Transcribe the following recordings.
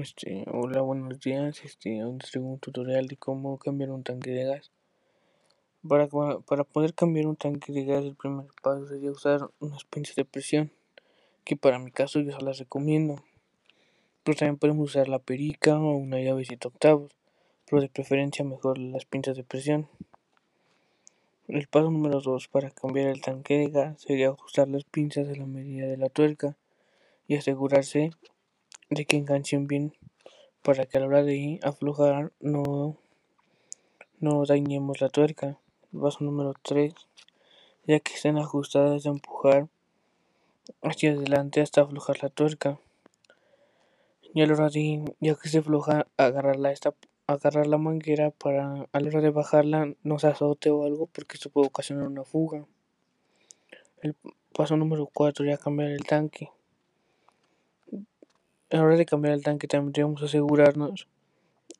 Este, hola, buenos días. Este, hoy les un tutorial de cómo cambiar un tanque de gas. Para, para poder cambiar un tanque de gas, el primer paso sería usar unas pinzas de presión, que para mi caso yo se las recomiendo. Pero también podemos usar la perica o una llave 7 octavos, pero de preferencia mejor las pinzas de presión. El paso número 2 para cambiar el tanque de gas sería ajustar las pinzas a la medida de la tuerca y asegurarse de que enganchen bien para que a la hora de aflojar no, no dañemos la tuerca. Paso número 3. Ya que estén ajustadas de empujar hacia adelante hasta aflojar la tuerca. Y a la hora de, ya que se afloja, agarrarla, esta, agarrar la manguera para a la hora de bajarla no se azote o algo porque esto puede ocasionar una fuga. El paso número 4 ya cambiar el tanque. A la hora de cambiar el tanque también debemos asegurarnos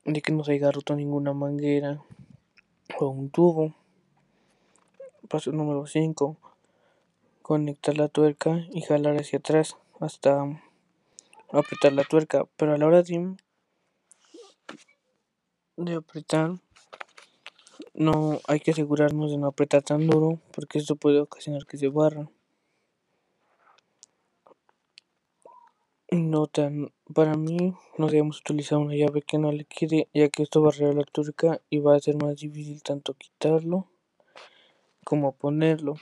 de que no se haya roto ninguna manguera o un tubo. Paso número 5. Conectar la tuerca y jalar hacia atrás hasta apretar la tuerca. Pero a la hora de, de apretar no hay que asegurarnos de no apretar tan duro porque esto puede ocasionar que se barra. Notan, para mí no debemos utilizar una llave que no le quede ya que esto va a la tuerca y va a ser más difícil tanto quitarlo como ponerlo.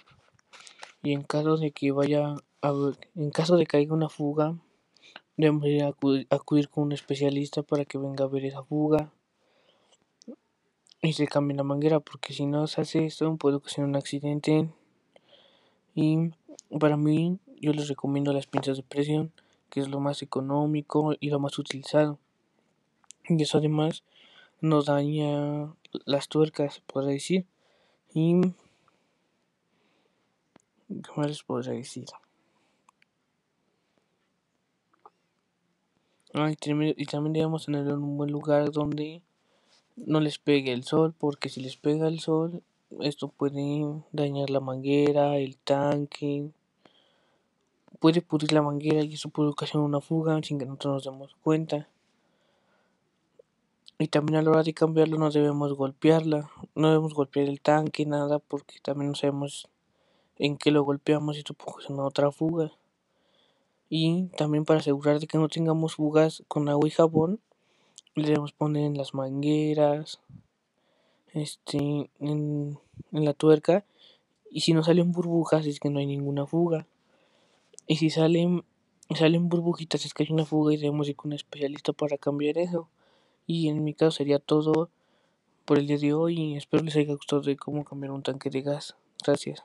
Y en caso de que vaya a, en caso de que haya una fuga, debemos ir a acudir, con un especialista para que venga a ver esa fuga y se cambie la manguera porque si no se hace esto puede ocasionar un accidente y para mí yo les recomiendo las pinzas de presión que es lo más económico y lo más utilizado. Y eso además nos daña las tuercas, podría decir. Y. ¿Cómo les podría decir? Ah, y, también debemos tenerlo en un buen lugar donde no les pegue el sol, porque si les pega el sol, esto puede dañar la manguera, el tanque, puede pudrir la manguera y eso puede ocasionar una fuga sin que nosotros nos demos cuenta. Y también a la hora de cambiarlo no debemos golpearla, no debemos golpear el tanque, nada, porque también no sabemos en qué lo golpeamos y esto puede ocasionar otra fuga. Y también para asegurar de que no tengamos fugas con agua y jabón, le debemos poner en las mangueras, este, en, en la tuerca, y si no salen burbujas es que no hay ninguna fuga. Y si salen, salen burbujitas es que hay una fuga y debemos ir con un especialista para cambiar eso. Y en mi caso sería todo por el día de hoy y espero les haya gustado de cómo cambiar un tanque de gas. Gracias.